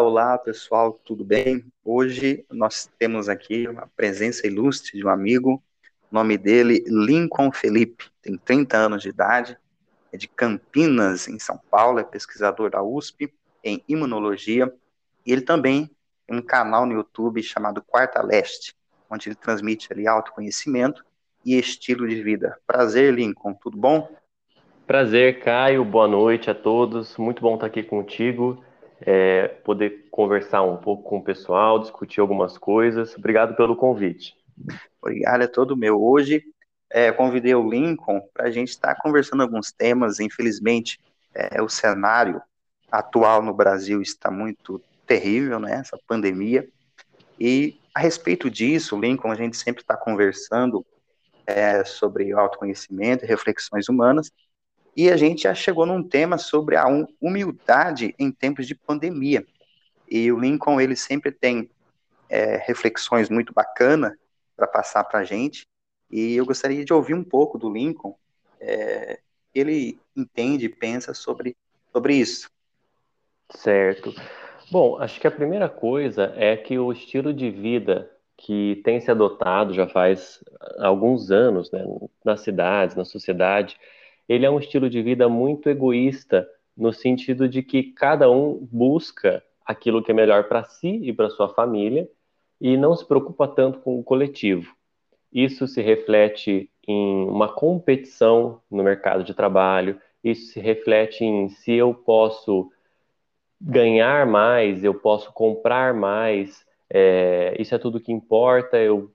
olá pessoal, tudo bem? Hoje nós temos aqui a presença ilustre de um amigo, nome dele Lincoln Felipe, tem 30 anos de idade, é de Campinas, em São Paulo, é pesquisador da USP em imunologia, e ele também tem um canal no YouTube chamado Quarta Leste, onde ele transmite ali autoconhecimento e estilo de vida. Prazer, Lincoln, tudo bom? Prazer, Caio, boa noite a todos, muito bom estar aqui contigo, é, poder conversar um pouco com o pessoal, discutir algumas coisas. Obrigado pelo convite. Obrigado, é todo meu. Hoje é, convidei o Lincoln para a gente estar conversando alguns temas. Infelizmente, é, o cenário atual no Brasil está muito terrível, né? Essa pandemia. E a respeito disso, Lincoln, a gente sempre está conversando é, sobre autoconhecimento e reflexões humanas. E a gente já chegou num tema sobre a humildade em tempos de pandemia. E o Lincoln, ele sempre tem é, reflexões muito bacanas para passar para a gente. E eu gostaria de ouvir um pouco do Lincoln. É, ele entende e pensa sobre, sobre isso. Certo. Bom, acho que a primeira coisa é que o estilo de vida que tem se adotado já faz alguns anos né, nas cidades, na sociedade, ele é um estilo de vida muito egoísta, no sentido de que cada um busca aquilo que é melhor para si e para sua família e não se preocupa tanto com o coletivo. Isso se reflete em uma competição no mercado de trabalho, isso se reflete em se eu posso ganhar mais, eu posso comprar mais, é, isso é tudo que importa, eu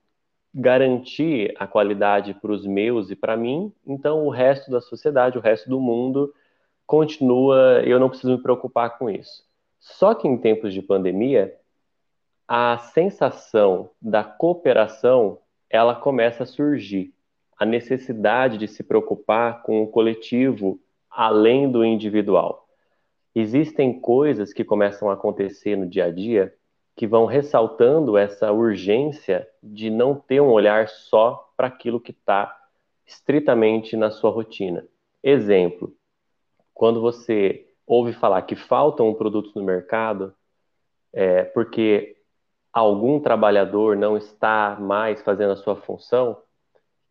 garantir a qualidade para os meus e para mim, então o resto da sociedade, o resto do mundo continua, eu não preciso me preocupar com isso. Só que em tempos de pandemia, a sensação da cooperação, ela começa a surgir. A necessidade de se preocupar com o coletivo além do individual. Existem coisas que começam a acontecer no dia a dia que vão ressaltando essa urgência de não ter um olhar só para aquilo que está estritamente na sua rotina. Exemplo, quando você ouve falar que faltam produtos no mercado, é, porque algum trabalhador não está mais fazendo a sua função,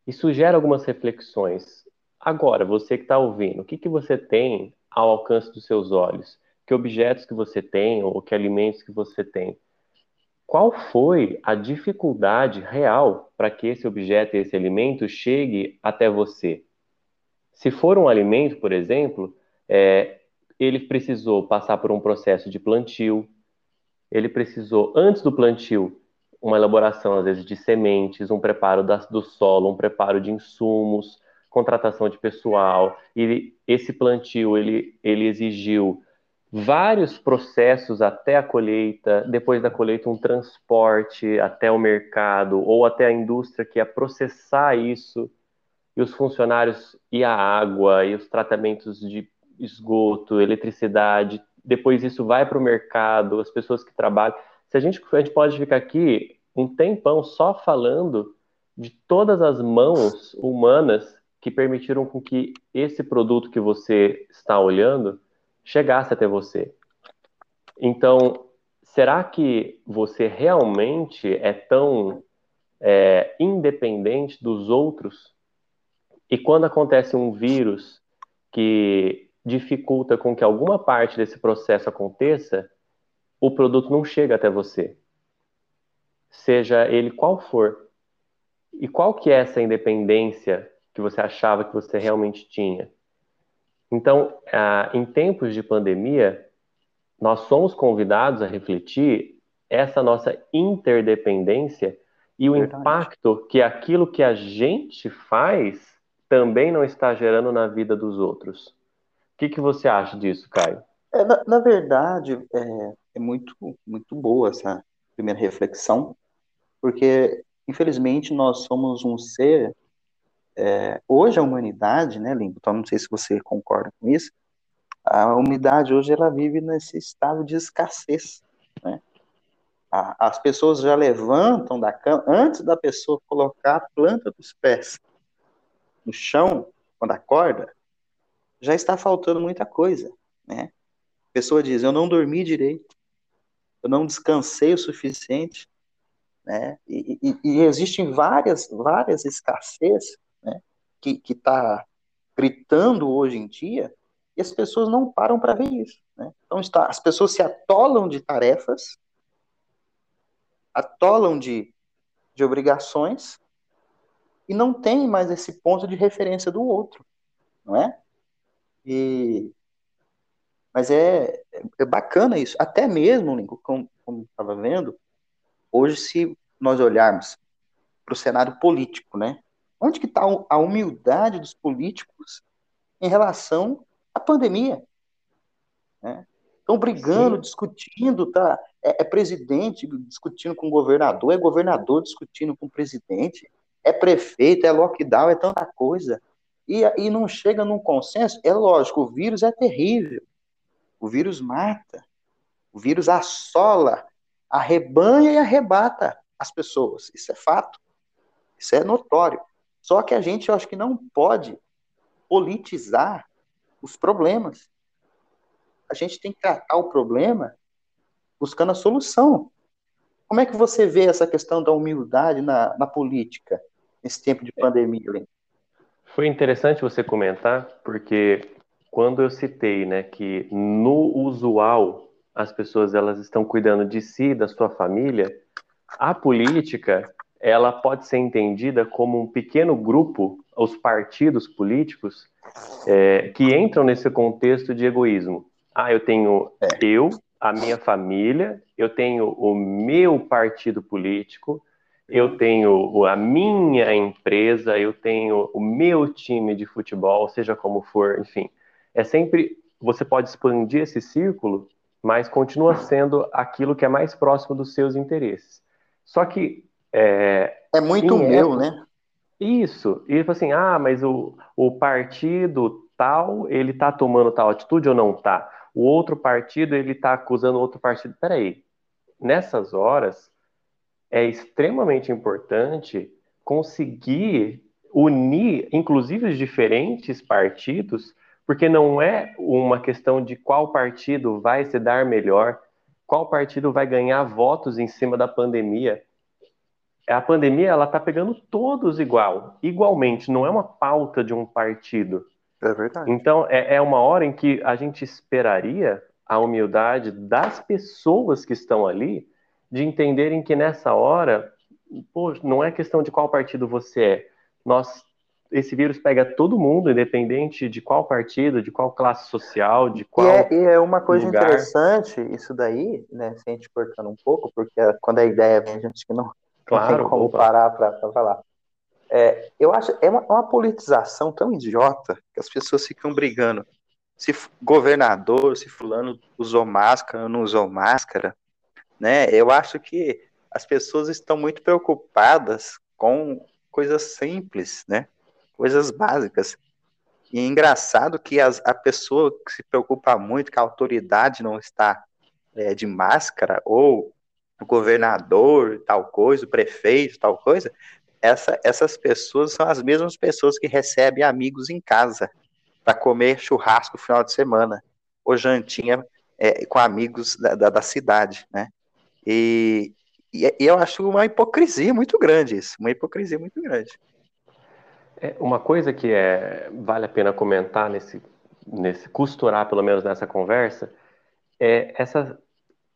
isso gera algumas reflexões. Agora, você que está ouvindo, o que, que você tem ao alcance dos seus olhos? Que objetos que você tem ou que alimentos que você tem? Qual foi a dificuldade real para que esse objeto e esse alimento chegue até você. Se for um alimento, por exemplo, é, ele precisou passar por um processo de plantio, ele precisou, antes do plantio, uma elaboração, às vezes, de sementes, um preparo do solo, um preparo de insumos, contratação de pessoal, e esse plantio, ele, ele exigiu vários processos até a colheita, depois da colheita um transporte até o mercado ou até a indústria que ia processar isso, e os funcionários e a água e os tratamentos de esgoto, eletricidade, depois isso vai para o mercado, as pessoas que trabalham. Se a gente, a gente pode ficar aqui um tempão só falando de todas as mãos humanas que permitiram com que esse produto que você está olhando chegasse até você. Então, será que você realmente é tão é, independente dos outros? E quando acontece um vírus que dificulta com que alguma parte desse processo aconteça, o produto não chega até você. Seja ele qual for. E qual que é essa independência que você achava que você realmente tinha? Então, ah, em tempos de pandemia, nós somos convidados a refletir essa nossa interdependência e o Verdade. impacto que aquilo que a gente faz também não está gerando na vida dos outros. O que, que você acha disso, Caio? É, na, na, verdade, é, é, muito, muito boa essa primeira reflexão, porque, infelizmente, nós somos um ser é, hoje a humanidade, né, então não sei se você concorda com isso, a humanidade hoje ela vive nesse estado de escassez, né? A, as pessoas já levantam da cama, antes da pessoa colocar a planta dos pés no chão, quando acorda, já está faltando muita coisa, né? A pessoa diz, eu não dormi direito, eu não descansei o suficiente, né? E, e, e existem várias, várias escassez, né? Que está gritando hoje em dia e as pessoas não param para ver isso, né? Então está, as pessoas se atolam de tarefas, atolam de, de obrigações e não tem mais esse ponto de referência do outro, não é? E mas é, é bacana isso. Até mesmo, Lincoln, como, como estava vendo, hoje, se nós olharmos para o cenário político, né? Onde que está a humildade dos políticos em relação à pandemia? Né? Estão brigando, Sim. discutindo, tá? É, é, presidente discutindo com governador, é governador discutindo com presidente, é prefeito, é lockdown, é tanta coisa. E, e não chega num consenso. É lógico, o vírus é terrível. O vírus mata. O vírus assola, arrebanha e arrebata as pessoas. Isso é fato. Isso é notório. Só que a gente, eu acho que não pode politizar os problemas. A gente tem que tratar o problema buscando a solução. Como é que você vê essa questão da humildade na, na política, nesse tempo de pandemia? Foi interessante você comentar, porque quando eu citei, né, que no usual as pessoas elas estão cuidando de si, da sua família, a política ela pode ser entendida como um pequeno grupo, os partidos políticos é, que entram nesse contexto de egoísmo. Ah, eu tenho é. eu, a minha família, eu tenho o meu partido político, eu tenho a minha empresa, eu tenho o meu time de futebol, seja como for, enfim é sempre você pode expandir esse círculo, mas continua sendo aquilo que é mais próximo dos seus interesses. Só que é, é muito meu, época, né? Isso. E assim, ah, mas o, o partido tal, ele tá tomando tal atitude ou não tá? O outro partido, ele tá acusando outro partido. Peraí, nessas horas, é extremamente importante conseguir unir, inclusive, os diferentes partidos porque não é uma questão de qual partido vai se dar melhor, qual partido vai ganhar votos em cima da pandemia. A pandemia ela está pegando todos igual, igualmente. Não é uma pauta de um partido. É verdade. Então é, é uma hora em que a gente esperaria a humildade das pessoas que estão ali de entenderem que nessa hora, pô, não é questão de qual partido você é. Nós esse vírus pega todo mundo, independente de qual partido, de qual classe social, de qual. E é, e é uma coisa lugar. interessante isso daí, né? Se a gente cortando um pouco, porque quando a ideia vem, a gente que não, claro, não tem como opa. parar para falar. É, eu acho é uma, uma, politização tão idiota que as pessoas ficam brigando. Se governador, se fulano usou máscara ou não usou máscara, né? Eu acho que as pessoas estão muito preocupadas com coisas simples, né? coisas básicas. E é engraçado que as, a pessoa que se preocupa muito que a autoridade não está é, de máscara, ou o governador, tal coisa, o prefeito, tal coisa, essa, essas pessoas são as mesmas pessoas que recebem amigos em casa para comer churrasco no final de semana, ou jantinha é, com amigos da, da, da cidade, né? E, e, eu acho uma hipocrisia muito grande isso, uma hipocrisia muito grande. É, uma coisa que é, vale a pena comentar nesse, nesse costurar, pelo menos nessa conversa, é essa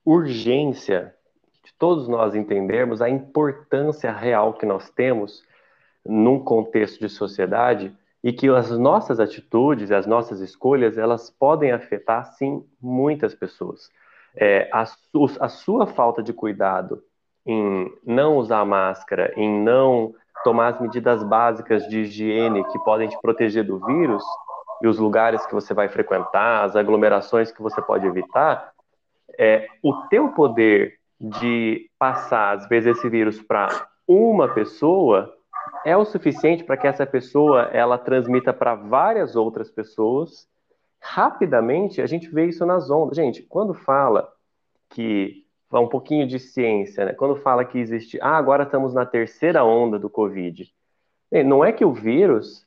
urgência todos nós entendermos a importância real que nós temos num contexto de sociedade e que as nossas atitudes, as nossas escolhas, elas podem afetar, sim, muitas pessoas. É, a, a sua falta de cuidado em não usar máscara, em não tomar as medidas básicas de higiene que podem te proteger do vírus e os lugares que você vai frequentar, as aglomerações que você pode evitar, é, o teu poder de passar, às vezes, esse vírus para uma pessoa é o suficiente para que essa pessoa ela transmita para várias outras pessoas. Rapidamente, a gente vê isso nas ondas. Gente, quando fala que um pouquinho de ciência, né? Quando fala que existe, ah, agora estamos na terceira onda do Covid. Não é que o vírus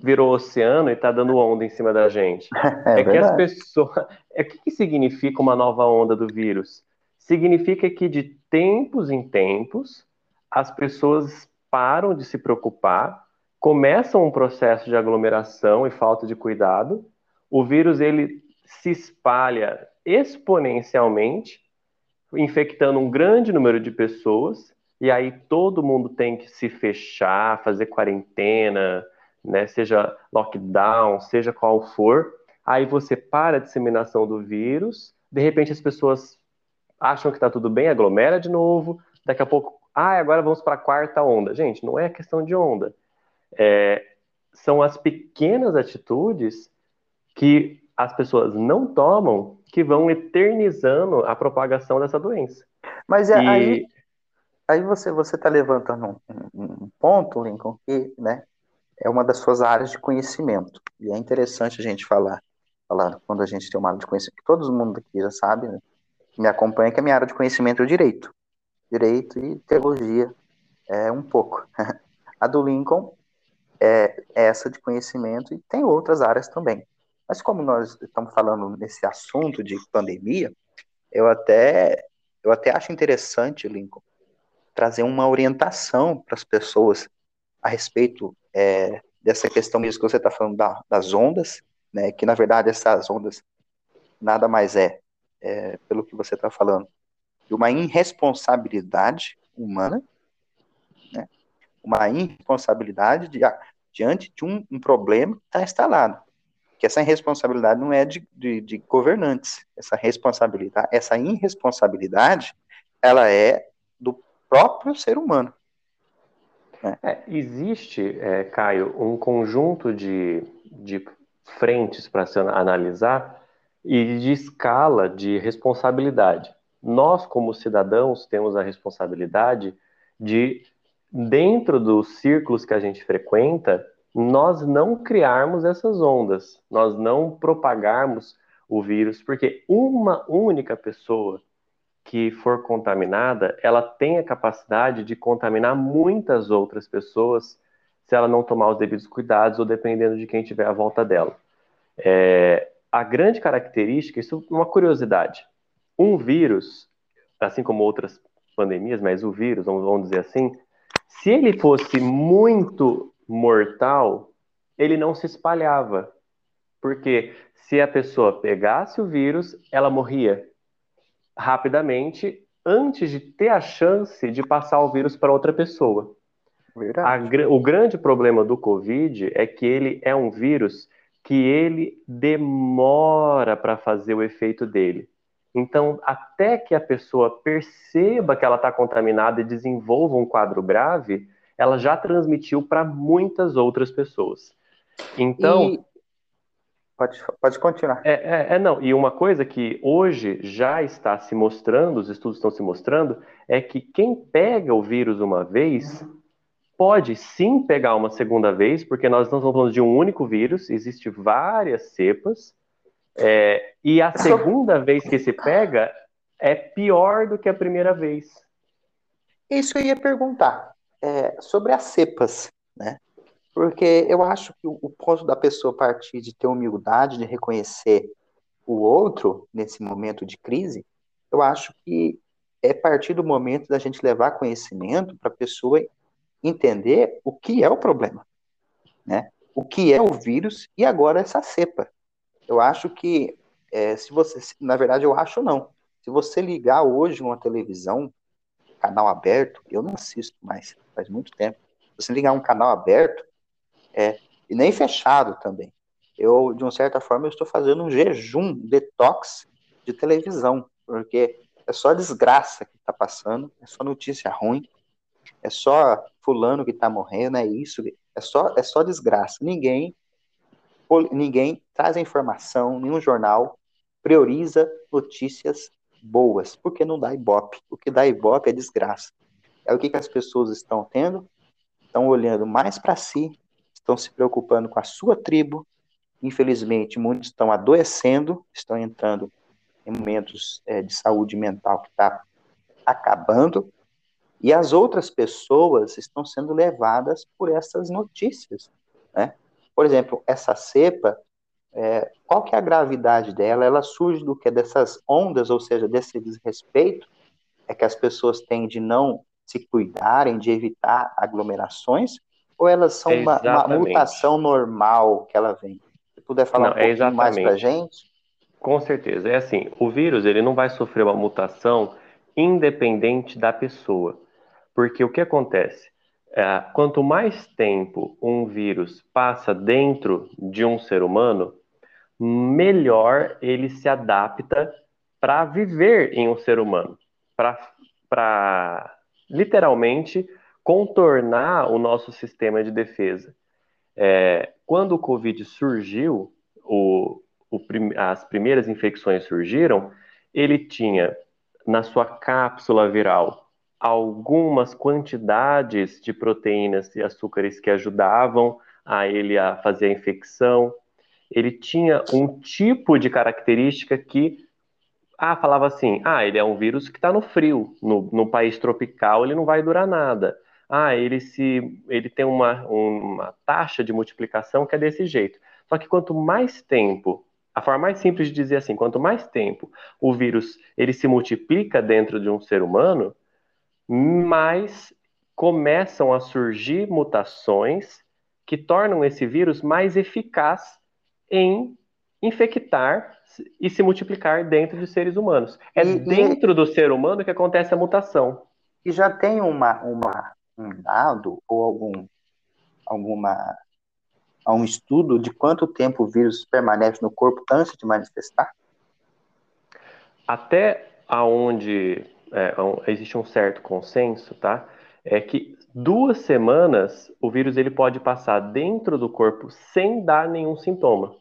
virou oceano e está dando onda em cima da gente. É, é que as pessoas. É o que, que significa uma nova onda do vírus? Significa que de tempos em tempos as pessoas param de se preocupar, começam um processo de aglomeração e falta de cuidado, o vírus ele se espalha exponencialmente, infectando um grande número de pessoas, e aí todo mundo tem que se fechar, fazer quarentena, né, seja lockdown, seja qual for, aí você para a disseminação do vírus, de repente as pessoas acham que está tudo bem, aglomera de novo, daqui a pouco, ah, agora vamos para a quarta onda. Gente, não é questão de onda. É, são as pequenas atitudes que as pessoas não tomam que vão eternizando a propagação dessa doença. Mas é, e... aí, aí você você está levantando um, um, ponto, Lincoln, que né, é uma das suas áreas de conhecimento. E é interessante a gente falar, falar quando a gente tem uma área de conhecimento, que todo mundo aqui já sabe, né, que me acompanha, que a minha área de conhecimento é o direito. Direito e teologia, é um pouco. a do Lincoln é essa de conhecimento e tem outras áreas também. Mas como nós estamos falando nesse assunto de pandemia, eu até eu até acho interessante, Lincoln, trazer uma orientação para as pessoas a respeito é, dessa questão mesmo que você está falando da, das ondas, né, que na verdade essas ondas nada mais é, é pelo que você está falando, de uma irresponsabilidade humana, né, uma irresponsabilidade de, diante de um, um problema que está instalado. Que essa irresponsabilidade não é de, de, de governantes, essa responsabilidade, essa irresponsabilidade, ela é do próprio ser humano. Né? É, existe, é, Caio, um conjunto de, de frentes para se analisar e de escala de responsabilidade. Nós, como cidadãos, temos a responsabilidade de, dentro dos círculos que a gente frequenta, nós não criarmos essas ondas, nós não propagarmos o vírus, porque uma única pessoa que for contaminada, ela tem a capacidade de contaminar muitas outras pessoas se ela não tomar os devidos cuidados ou dependendo de quem tiver à volta dela. É, a grande característica, isso é uma curiosidade, um vírus, assim como outras pandemias, mas o vírus, vamos dizer assim, se ele fosse muito mortal, ele não se espalhava. Porque se a pessoa pegasse o vírus, ela morria rapidamente antes de ter a chance de passar o vírus para outra pessoa. A, o grande problema do Covid é que ele é um vírus que ele demora para fazer o efeito dele. Então, até que a pessoa perceba que ela está contaminada e desenvolva um quadro grave, ela já transmitiu para muitas outras pessoas. Então, e... Pode, pode continuar. É, é, é, não. E uma coisa que hoje já está se mostrando, os estudos estão se mostrando, é que quem pega o vírus uma vez pode sim pegar uma segunda vez, porque nós não estamos falando de um único vírus, existem várias cepas, é, e a segunda vez que se pega é pior do que a primeira vez. Isso eu ia perguntar é, sobre as cepas, né? Porque eu acho que o, ponto da pessoa partir de ter humildade, de reconhecer o outro nesse momento de crise, eu acho que é partir do momento da gente levar conhecimento para a pessoa entender o que é o problema, né? O que é o vírus e agora essa cepa. Eu acho que é, se você, na verdade, eu acho não. Se você ligar hoje uma televisão, canal aberto, eu não assisto mais, faz muito tempo. Se você ligar um canal aberto, é, e nem fechado também. Eu, de uma certa forma, eu estou fazendo um jejum, detox de televisão, porque é só desgraça que está passando, é só notícia ruim, é só fulano que está morrendo, é isso, é só, é só desgraça. Ninguém, ninguém traz a informação, nenhum jornal prioriza notícias boas, porque não dá ibope. O que dá ibope é desgraça. É o que, que as pessoas estão tendo? Estão olhando mais para si estão se preocupando com a sua tribo. Infelizmente, muitos estão adoecendo, estão entrando em momentos é, de saúde mental que está acabando, e as outras pessoas estão sendo levadas por essas notícias. Né? Por exemplo, essa cepa, é, qual que é a gravidade dela? Ela surge do que? Dessas ondas, ou seja, desse desrespeito é que as pessoas têm de não se cuidarem, de evitar aglomerações, ou elas são uma, uma, mutação normal que ela vem? Se puder falar não, um pouquinho mais para gente? Com certeza. É assim, o vírus ele não vai sofrer uma mutação independente da pessoa. Porque o que acontece? É, quanto mais tempo um vírus passa dentro de um ser humano, melhor ele se adapta para viver em um ser humano, para literalmente contornar o nosso sistema de defesa. É, quando o Covid surgiu, o, o, as primeiras infecções surgiram, ele tinha na sua cápsula viral algumas quantidades de proteínas e açúcares que ajudavam a ele a fazer a infecção. Ele tinha um tipo de característica que ah, falava assim, ah, ele é um vírus que está no frio, no, no país tropical ele não vai durar nada. Ah, ele se, ele tem uma, uma taxa de multiplicação que é desse jeito. Só que quanto mais tempo, a forma mais simples de dizer assim, quanto mais tempo o vírus ele se multiplica dentro de um ser humano, mais começam a surgir mutações que tornam esse vírus mais eficaz em infectar e se multiplicar dentro de seres humanos. É e, dentro e... do ser humano que acontece a mutação. E já tem uma, uma, um dado ou algum, alguma, um estudo de quanto tempo o vírus permanece no corpo antes de manifestar? Até aonde é, existe um certo consenso, tá? É que duas semanas o vírus ele pode passar dentro do corpo sem dar nenhum sintoma.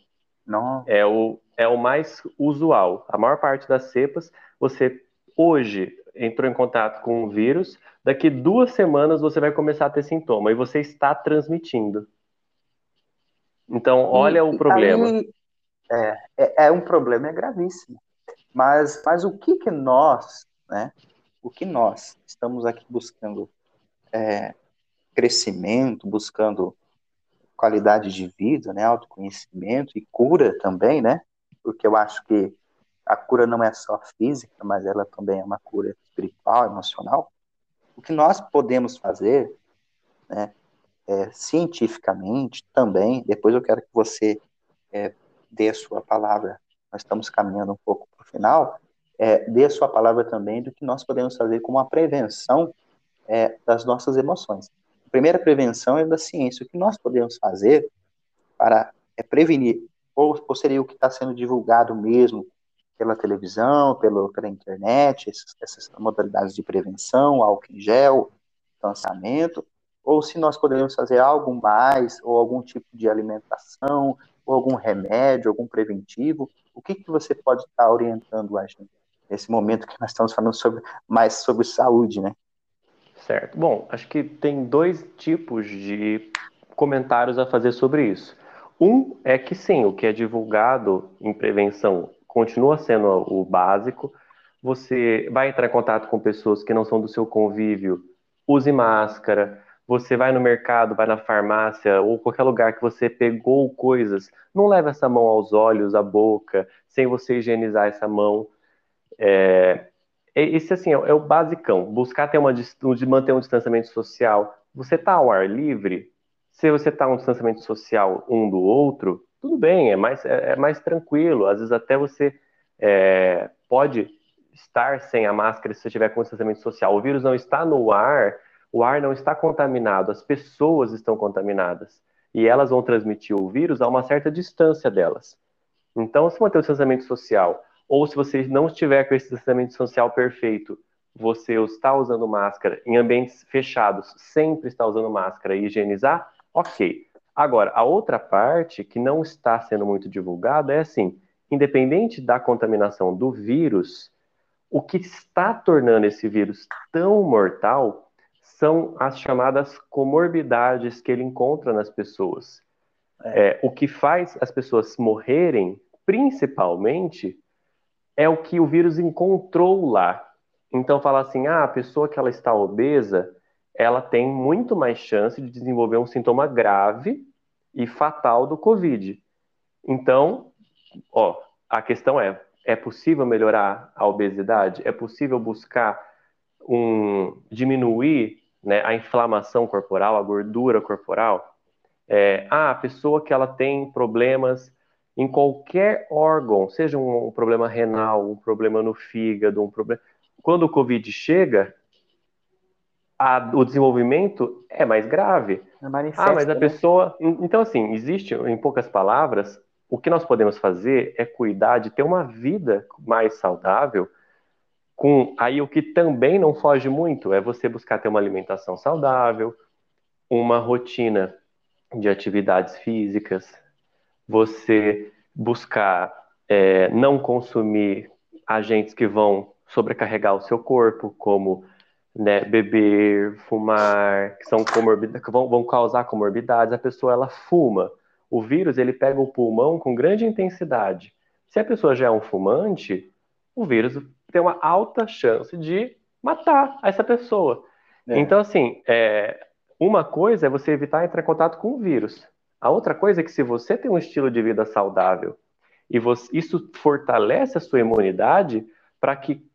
Não. É o, é o mais usual. A maior parte das cepas, você hoje entrou em contato com o vírus, daqui duas semanas você vai começar a ter sintoma e você está transmitindo. Então, olha e, o problema. Aí, é, é, é, um problema, é gravíssimo. Mas, mas o que que nós, né, o que nós estamos aqui buscando é, crescimento, buscando qualidade de vida, né, autoconhecimento e cura também, né, porque eu acho que a cura não é só física, mas ela também é uma cura espiritual, emocional. O que nós podemos fazer, né, é, cientificamente também, depois eu quero que você é, dê a sua palavra, nós estamos caminhando um pouco para o final, é, dê a sua palavra também do que nós podemos fazer como uma prevenção é, das nossas emoções. A primeira prevenção é da ciência. O que nós podemos fazer para é, prevenir, ou, ou seria o que está sendo divulgado mesmo pela televisão, pelo, pela internet, essas, essas modalidades de prevenção, álcool em gel, lançamento, ou se nós poderíamos fazer algo mais, ou algum tipo de alimentação, ou algum remédio, algum preventivo, o que, que você pode estar orientando a gente nesse momento que nós estamos falando sobre, mais sobre saúde, né? Certo. Bom, acho que tem dois tipos de comentários a fazer sobre isso. Um é que sim, o que é divulgado em prevenção continua sendo o básico. Você vai entrar em contato com pessoas que não são do seu convívio, use máscara. Você vai no mercado, vai na farmácia ou qualquer lugar que você pegou coisas, não leve essa mão aos olhos, à boca, sem você higienizar essa mão. É, esse assim é, o basicão. Buscar ter uma de manter um distanciamento social. Você está ao ar livre. Se você está um distanciamento social um do outro, tudo bem, é mais, é, é mais tranquilo. Às vezes até você é, pode estar sem a máscara se você estiver com distanciamento social. O vírus não está no ar, o ar não está contaminado, as pessoas estão contaminadas. E elas vão transmitir o vírus a uma certa distância delas. Então, se manter o distanciamento social ou se você não estiver com esse distanciamento social perfeito, você está usando máscara em ambientes fechados, sempre está usando máscara e higienizar, ok. Agora, a outra parte que não está sendo muito divulgada é assim: independente da contaminação do vírus, o que está tornando esse vírus tão mortal são as chamadas comorbidades que ele encontra nas pessoas. É. É, o que faz as pessoas morrerem, principalmente, é o que o vírus encontrou lá. Então, fala assim: ah, a pessoa que ela está obesa, ela tem muito mais chance de desenvolver um sintoma grave e fatal do Covid. Então, ó, a questão é: é possível melhorar a obesidade? É possível buscar um, diminuir né, a inflamação corporal, a gordura corporal. É, ah, a pessoa que ela tem problemas em qualquer órgão, seja um, um problema renal, um problema no fígado, um problema. Quando o Covid chega, a, o desenvolvimento é mais grave. É ah, mas a né? pessoa. Então, assim, existe, em poucas palavras, o que nós podemos fazer é cuidar de ter uma vida mais saudável. Com aí o que também não foge muito é você buscar ter uma alimentação saudável, uma rotina de atividades físicas, você buscar é, não consumir agentes que vão sobrecarregar o seu corpo, como né, beber, fumar, que são comorbidades, que vão, vão causar comorbidades. A pessoa ela fuma. O vírus ele pega o pulmão com grande intensidade. Se a pessoa já é um fumante, o vírus tem uma alta chance de matar essa pessoa. É. Então, assim, é, uma coisa é você evitar entrar em contato com o vírus. A outra coisa é que se você tem um estilo de vida saudável e você, isso fortalece a sua imunidade para que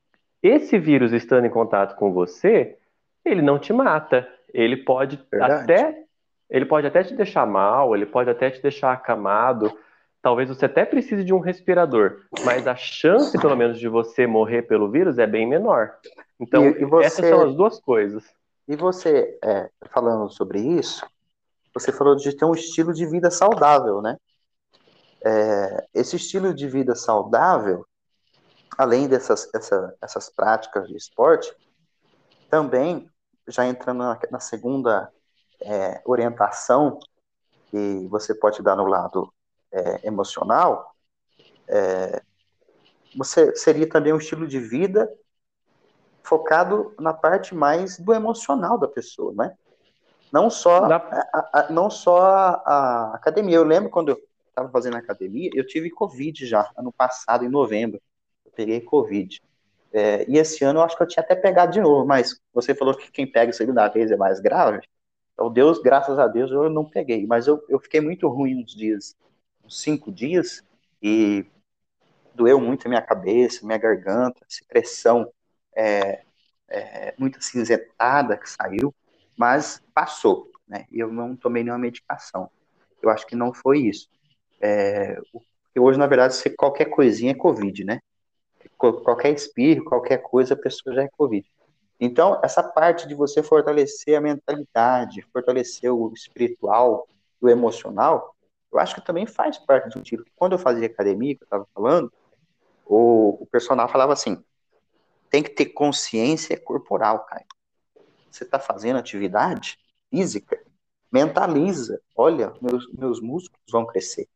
esse vírus estando em contato com você, ele não te mata. Ele pode Verdade. até ele pode até te deixar mal, ele pode até te deixar acamado. Talvez você até precise de um respirador, mas a chance, pelo menos, de você morrer pelo vírus é bem menor. Então, e, e você, essas são as duas coisas. E você, é, falando sobre isso, você falou de ter um estilo de vida saudável, né? É, esse estilo de vida saudável, além dessas essa, essas práticas de esporte, também, já entrando na, na segunda é, orientação que você pode dar no lado é, emocional, é, você seria também um estilo de vida focado na parte mais do emocional da pessoa, né? Não só, a, a, não só a, academia. Eu lembro quando eu estava fazendo academia, eu tive Covid já, ano passado, em novembro peguei Covid. É, e esse ano eu acho que eu tinha até pegado de novo, mas você falou que quem pega a segunda vez é mais grave. Então, Deus, graças a Deus, eu não peguei. Mas eu, eu fiquei muito ruim uns dias, uns cinco dias, e doeu muito a minha cabeça, minha garganta, secreção é, é, muito acinzentada que saiu, mas passou, né? E eu não tomei nenhuma medicação. Eu acho que não foi isso. É, hoje, na verdade, qualquer coisinha é Covid, né? qualquer espirro, qualquer coisa, a pessoa já é Covid. Então, essa parte de você fortalecer a mentalidade, fortalecer o espiritual, o emocional, eu acho que também faz parte do tiro. Quando eu fazia academia, que eu estava falando, o, o personal falava assim: tem que ter consciência corporal, cara. Você está fazendo atividade física, mentaliza. Olha, meus, meus músculos vão crescer.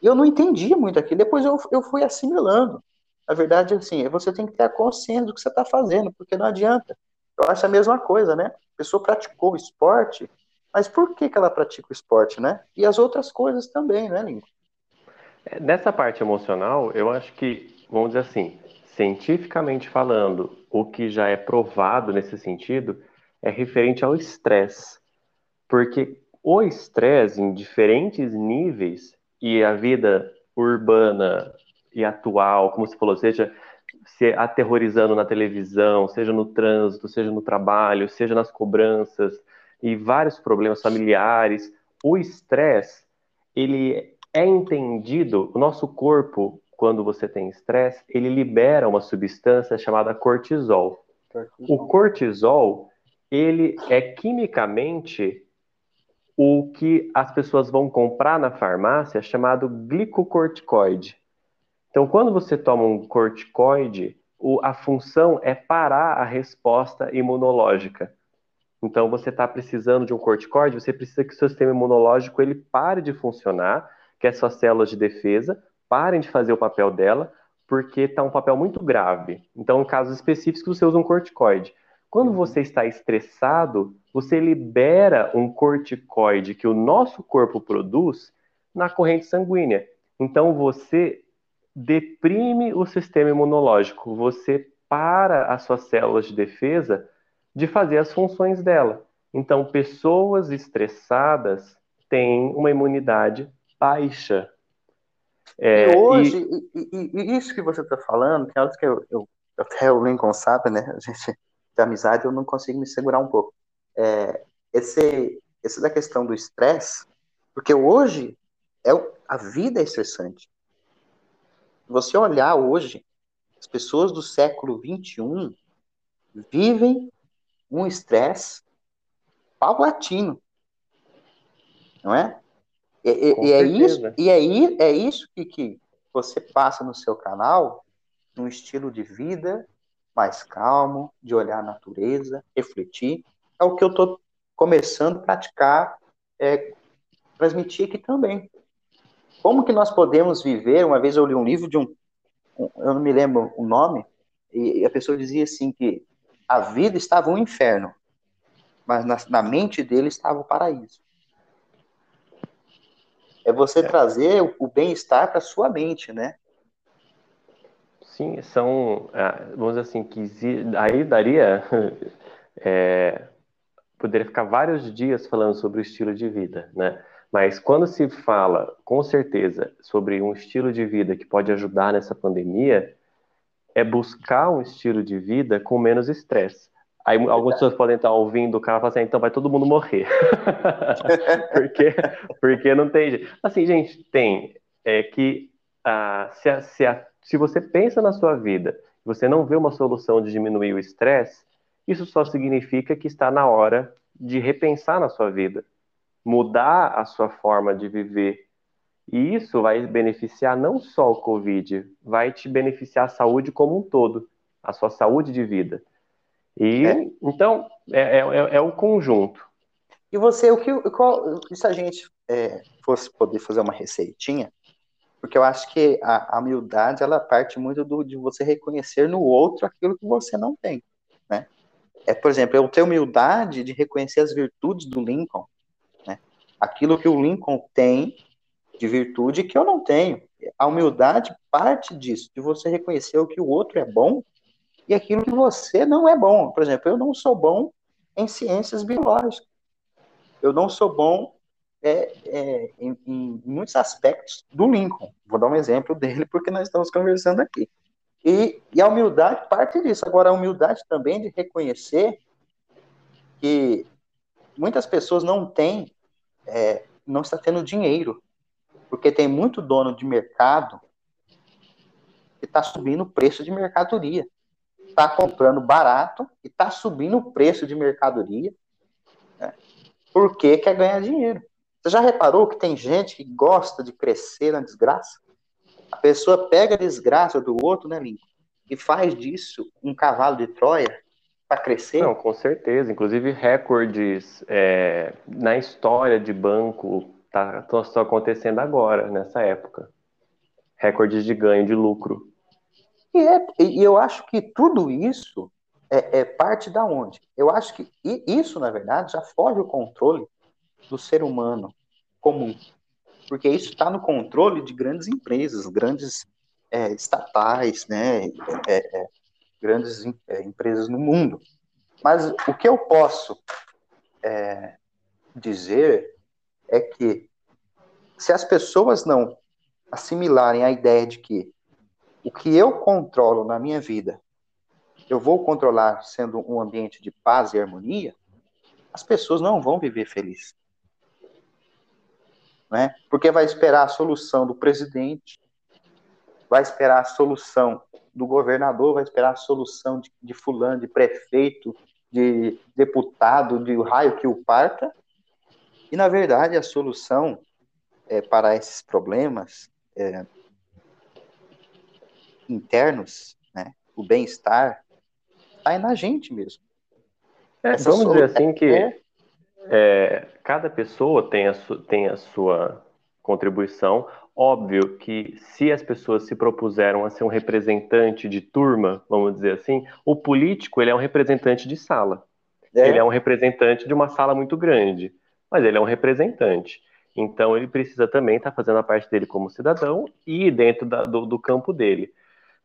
E eu não entendia muito aquilo. Depois eu, eu fui assimilando. A verdade é assim, você tem que ter a consciência do que você está fazendo, porque não adianta. Eu acho a mesma coisa, né? A pessoa praticou esporte, mas por que, que ela pratica o esporte, né? E as outras coisas também, né, Lincoln? É, nessa parte emocional, eu acho que, vamos dizer assim, cientificamente falando, o que já é provado nesse sentido é referente ao estresse. Porque o estresse em diferentes níveis e a vida urbana, e atual, como você falou, seja se aterrorizando na televisão, seja no trânsito, seja no trabalho, seja nas cobranças e vários problemas familiares, o estresse, ele é entendido, o nosso corpo, quando você tem estresse, ele libera uma substância chamada cortisol. cortisol. O cortisol, ele é quimicamente o que as pessoas vão comprar na farmácia chamado glicocorticoide. Então, quando você toma um corticoide, o, a função é parar a resposta imunológica. Então, você está precisando de um corticoide, você precisa que o seu sistema imunológico ele pare de funcionar, que as suas células de defesa parem de fazer o papel dela, porque está um papel muito grave. Então, em casos específicos, você usa um corticoide. Quando uhum. você está estressado, você libera um corticoide que o nosso corpo produz na corrente sanguínea. Então, você deprime o sistema imunológico, você para as suas células de defesa de fazer as funções dela. Então, pessoas estressadas têm uma imunidade baixa. É, e hoje, e... E, e, isso que você está falando, que é algo que eu, eu, até o Lincoln sabe, né? A gente da amizade, eu não consigo me segurar um pouco. É, esse, esse da questão do estresse, porque hoje é, a vida é estressante. Você olhar hoje, as pessoas do século 21 vivem um estresse paulatino, não é? E, e, e é isso, e é, é isso que, que você passa no seu canal, num estilo de vida mais calmo, de olhar a natureza, refletir. É o que eu estou começando a praticar, é, transmitir aqui também. Como que nós podemos viver? Uma vez eu li um livro de um, um eu não me lembro o nome, e a pessoa dizia assim que a vida estava um inferno, mas na, na mente dele estava o paraíso. É você é. trazer o, o bem-estar para sua mente, né? Sim, são, é, vamos dizer assim, que aí daria, é, poderia ficar vários dias falando sobre o estilo de vida, né? Mas quando se fala, com certeza, sobre um estilo de vida que pode ajudar nessa pandemia, é buscar um estilo de vida com menos estresse. Aí algumas pessoas podem estar ouvindo o cara e falar assim, então vai todo mundo morrer. porque, porque não tem jeito. Assim, gente, tem. É que ah, se, a, se, a, se você pensa na sua vida você não vê uma solução de diminuir o estresse, isso só significa que está na hora de repensar na sua vida, mudar a sua forma de viver, e isso vai beneficiar não só o Covid, vai te beneficiar a saúde como um todo, a sua saúde de vida. E é. então é, é, é, é o conjunto. E você, o que, qual, se a gente é, fosse poder fazer uma receitinha, porque eu acho que a, a humildade ela parte muito do, de você reconhecer no outro aquilo que você não tem, né? É, por exemplo, eu tenho humildade de reconhecer as virtudes do Lincoln, né? Aquilo que o Lincoln tem de virtude que eu não tenho. A humildade parte disso, de você reconhecer o que o outro é bom e aquilo que você não é bom. Por exemplo, eu não sou bom em ciências biológicas. Eu não sou bom é, é, em, em, muitos aspectos do Lincoln. Vou dar um exemplo dele porque nós estamos conversando aqui. E, e a humildade parte disso. Agora, a humildade também de reconhecer que muitas pessoas não têm, é, não está tendo dinheiro porque tem muito dono de mercado que está subindo o preço de mercadoria. Está comprando barato e está subindo o preço de mercadoria né, porque quer ganhar dinheiro. Você já reparou que tem gente que gosta de crescer na desgraça? A pessoa pega a desgraça do outro, né, Lincoln? E faz disso um cavalo de Troia para crescer? Não, com certeza. Inclusive, recordes é, na história de banco Tá, estão acontecendo agora, nessa época. Recordes de ganho de lucro. E, é, e eu acho que tudo isso é, é, parte da onde? Eu acho que isso, na verdade, já foge o controle do ser humano comum. Porque isso está no controle de grandes empresas, grandes é, estatais, né, é, é, grandes é, empresas no mundo. Mas o que eu posso dizer é que se as pessoas não assimilarem a ideia de que o que eu controlo na minha vida, eu vou controlar sendo um ambiente de paz e harmonia, as pessoas não vão viver felizes. Né? Porque vai esperar a solução do presidente, vai esperar a solução do governador, vai esperar a solução de, de fulano, de prefeito, de deputado, de raio que o parta, e, na verdade, a solução é, para esses problemas é, internos, né, o bem-estar, está na gente mesmo. É, vamos dizer assim que é, cada pessoa tem a, tem a sua contribuição. Óbvio que se as pessoas se propuseram a ser um representante de turma, vamos dizer assim, o político ele é um representante de sala. É. Ele é um representante de uma sala muito grande mas ele é um representante. Então ele precisa também estar tá fazendo a parte dele como cidadão e dentro da, do, do, campo dele.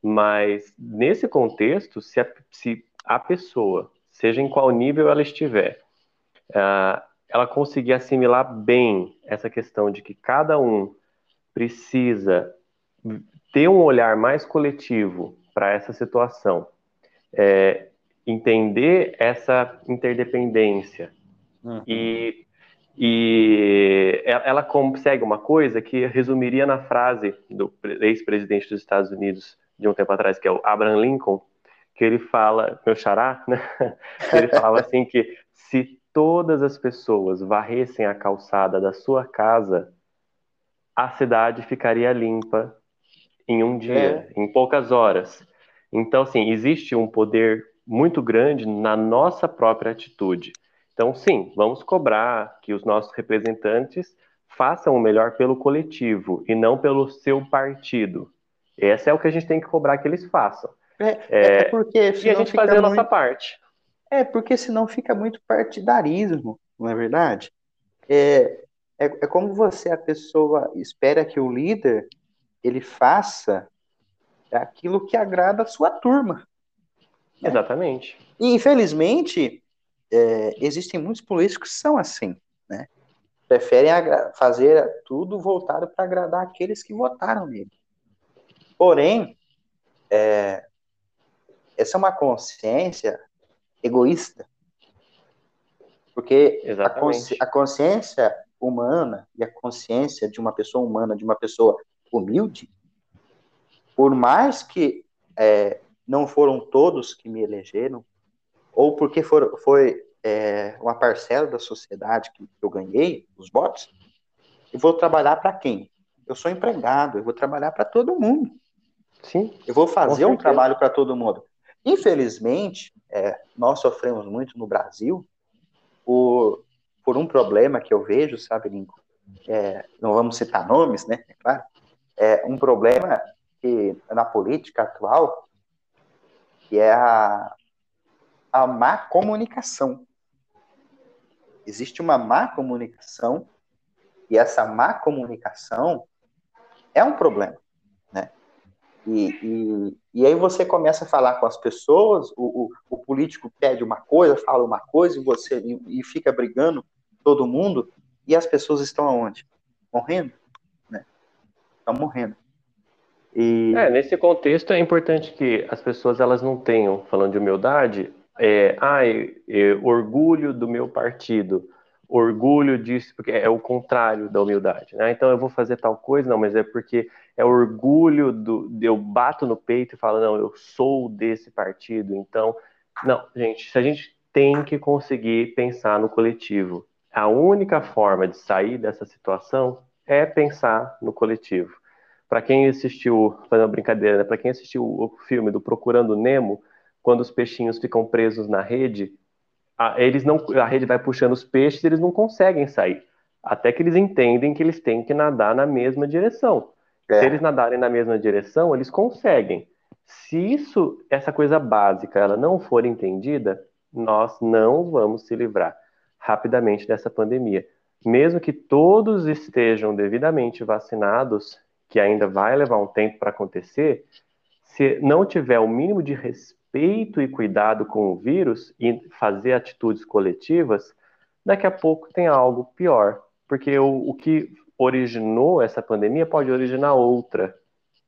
Mas nesse contexto, se a, se a, pessoa, seja em qual nível ela estiver, uh, ela conseguir assimilar bem essa questão de que cada um precisa ter um olhar mais coletivo para essa situação, é, entender essa interdependência uhum. e, e ela consegue uma coisa que resumiria na frase do ex-presidente dos Estados Unidos de um tempo atrás, que é o Abraham Lincoln, que ele fala, meu xará, né? ele falava assim que se todas as pessoas varressem a calçada da sua casa, a cidade ficaria limpa em um dia, é. em poucas horas. Então, assim, existe um poder muito grande na nossa própria atitude. Então, sim, vamos cobrar que os nossos representantes façam o melhor pelo coletivo e não pelo seu partido. Esse é o que a gente tem que cobrar que eles façam. É, é, é porque e a gente fazer a nossa parte. É, porque senão fica muito partidarismo, não é verdade? É, é, é como você, a pessoa, espera que o líder ele faça aquilo que agrada a sua turma. Né? Exatamente. E, infelizmente, é, existem muitos políticos que são assim, né? Preferem fazer tudo voltado para agradar aqueles que votaram nele. Porém, é, essa é uma consciência egoísta. Porque a, consci, a, consciência humana e a consciência de uma pessoa humana, de uma pessoa humilde, por mais que é, não foram todos que me elegeram, ou porque for, foi é, uma parcela da sociedade que eu ganhei, os votos, eu vou trabalhar para quem? Eu sou empregado, eu vou trabalhar para todo mundo. Sim. Eu vou fazer um trabalho para todo mundo. Infelizmente, é, nós sofremos muito no Brasil por, por um problema que eu vejo, sabe, Lincoln? É, não vamos citar nomes, né? É claro. É um problema que na política atual que é a, a má comunicação. Existe uma má comunicação e essa má comunicação é um problema. E, e, e, aí você começa a falar com as pessoas, o, o, o, político pede uma coisa, fala uma coisa, e você e, e, fica brigando todo mundo, e as pessoas estão aonde? Morrendo, né? Estão morrendo. E... É, nesse contexto é importante que as pessoas elas não tenham, falando de humildade, é, ai, orgulho do meu partido, orgulho disso, porque é o contrário da humildade, né? Então eu vou fazer tal coisa, não, mas é porque é orgulho do. Eu bato no peito e falo, não, eu sou desse partido. Então, não, gente, se a gente tem que conseguir pensar no coletivo. A única forma de sair dessa situação é pensar no coletivo. Para quem assistiu, fazendo uma brincadeira, né? para quem assistiu o filme do Procurando Nemo, quando os peixinhos ficam presos na rede, a, eles não, a rede vai puxando os peixes, eles não conseguem sair, até que eles entendem que eles têm que nadar na mesma direção. É. Se eles nadarem na mesma direção, eles conseguem. Se isso, essa coisa básica, ela não for entendida, nós não vamos se livrar rapidamente dessa pandemia. Mesmo que todos estejam devidamente vacinados, que ainda vai levar um tempo para acontecer, se não tiver o mínimo de respeito e cuidado com o vírus e fazer atitudes coletivas, daqui a pouco tem algo pior. Porque o, o que originou essa pandemia pode originar outra.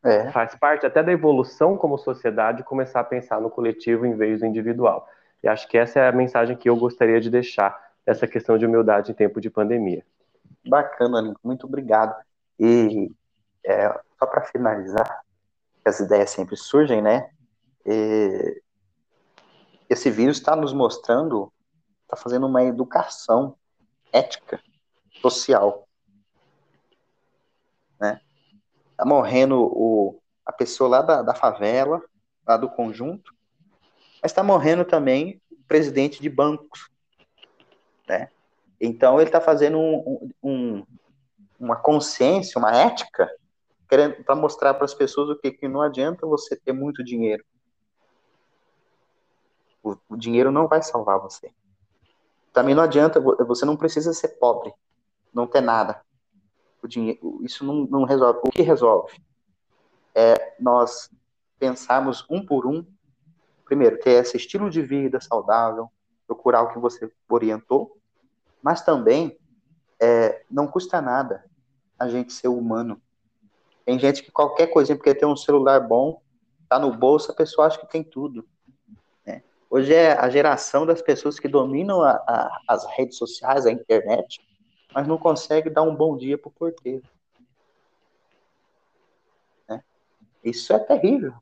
É. Faz parte até da evolução como sociedade começar a pensar no coletivo em vez do individual. E acho que essa é a mensagem que eu gostaria de deixar essa questão de humildade em tempo de pandemia. Bacana, Lincoln. Muito obrigado. E é, só para finalizar, as ideias sempre surgem, né? E esse vírus está nos mostrando, está fazendo uma educação ética, social né? Tá morrendo o, a pessoa lá da, da favela, lá do conjunto, mas está morrendo também o presidente de bancos, né? Então ele está fazendo um, um, uma consciência, uma ética, para mostrar para as pessoas o que, que não adianta você ter muito dinheiro. O, o dinheiro não vai salvar você. Também não adianta, você não precisa ser pobre, não ter nada o dinheiro, isso não, não resolve. O que resolve? É nós pensarmos um por um, primeiro, ter esse estilo de vida saudável, procurar o que você orientou, mas também é, não custa nada a gente ser humano. Tem gente que qualquer coisinha, porque tem um celular bom, tá no bolso, a pessoa acha que tem tudo. Hoje é a geração das pessoas que dominam a, a, as redes sociais, a internet, mas não consegue dar um bom dia para o porteiro. Né? Isso é terrível.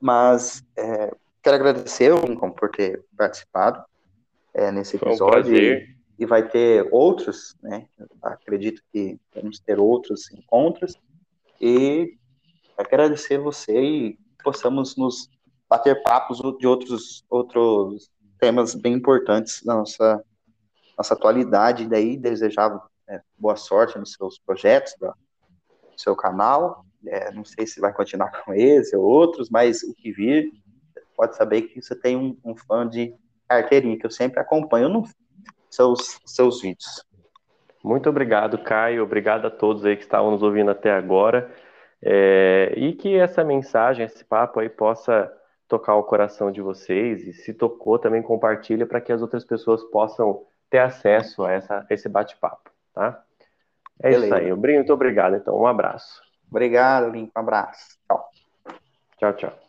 Mas é, quero agradecer Lincoln por ter participado é, nesse episódio. Um e, e, vai ter outros, né? acredito que vamos ter outros encontros. E agradecer você e possamos nos bater papos de outros, outros temas bem importantes da nossa, nossa atualidade. E daí desejava é, boa sorte nos seus projetos, do seu canal. É, não sei se vai continuar com esse ou outros, mas o que vir, pode saber que você tem um, um fã de carteirinha, que eu sempre acompanho nos seus, seus vídeos. Muito obrigado, Caio. Obrigado a todos aí que estavam nos ouvindo até agora. É, e que essa mensagem, esse papo aí possa tocar o coração de vocês e se tocou também compartilha para que as outras pessoas possam ter acesso a, essa, a esse bate-papo, tá? É Beleza. isso aí. Muito obrigado, então. Um abraço. Obrigado, Link. Um abraço. Tchau. Tchau, tchau.